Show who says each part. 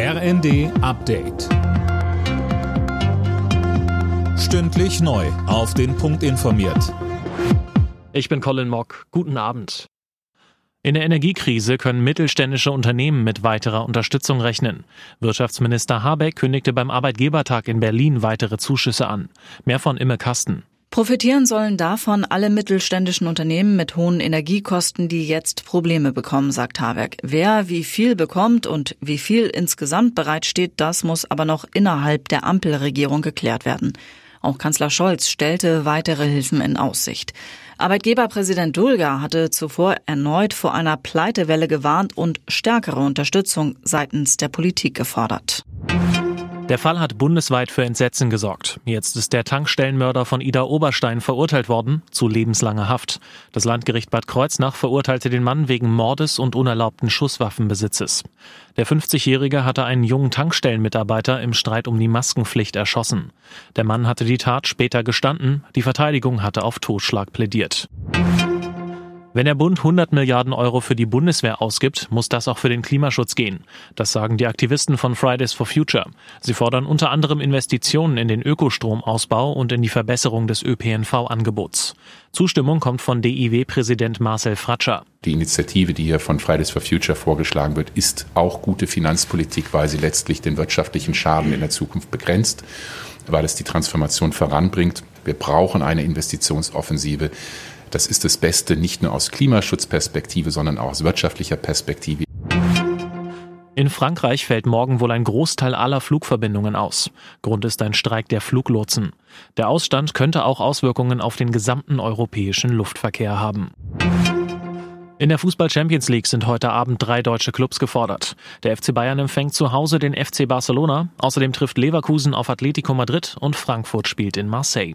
Speaker 1: RND Update. Stündlich neu. Auf den Punkt informiert.
Speaker 2: Ich bin Colin Mock. Guten Abend. In der Energiekrise können mittelständische Unternehmen mit weiterer Unterstützung rechnen. Wirtschaftsminister Habeck kündigte beim Arbeitgebertag in Berlin weitere Zuschüsse an. Mehr von Imme Kasten.
Speaker 3: Profitieren sollen davon alle mittelständischen Unternehmen mit hohen Energiekosten, die jetzt Probleme bekommen, sagt Habeck. Wer wie viel bekommt und wie viel insgesamt bereitsteht, das muss aber noch innerhalb der Ampelregierung geklärt werden. Auch Kanzler Scholz stellte weitere Hilfen in Aussicht. Arbeitgeberpräsident Dulga hatte zuvor erneut vor einer Pleitewelle gewarnt und stärkere Unterstützung seitens der Politik gefordert.
Speaker 2: Der Fall hat bundesweit für Entsetzen gesorgt. Jetzt ist der Tankstellenmörder von Ida Oberstein verurteilt worden zu lebenslanger Haft. Das Landgericht Bad Kreuznach verurteilte den Mann wegen Mordes und unerlaubten Schusswaffenbesitzes. Der 50-Jährige hatte einen jungen Tankstellenmitarbeiter im Streit um die Maskenpflicht erschossen. Der Mann hatte die Tat später gestanden. Die Verteidigung hatte auf Totschlag plädiert. Wenn der Bund 100 Milliarden Euro für die Bundeswehr ausgibt, muss das auch für den Klimaschutz gehen. Das sagen die Aktivisten von Fridays for Future. Sie fordern unter anderem Investitionen in den Ökostromausbau und in die Verbesserung des ÖPNV-Angebots. Zustimmung kommt von DIW-Präsident Marcel Fratscher.
Speaker 4: Die Initiative, die hier von Fridays for Future vorgeschlagen wird, ist auch gute Finanzpolitik, weil sie letztlich den wirtschaftlichen Schaden in der Zukunft begrenzt, weil es die Transformation voranbringt. Wir brauchen eine Investitionsoffensive. Das ist das Beste nicht nur aus Klimaschutzperspektive, sondern auch aus wirtschaftlicher Perspektive.
Speaker 2: In Frankreich fällt morgen wohl ein Großteil aller Flugverbindungen aus. Grund ist ein Streik der Fluglotsen. Der Ausstand könnte auch Auswirkungen auf den gesamten europäischen Luftverkehr haben. In der Fußball Champions League sind heute Abend drei deutsche Clubs gefordert. Der FC Bayern empfängt zu Hause den FC Barcelona. Außerdem trifft Leverkusen auf Atletico Madrid und Frankfurt spielt in Marseille.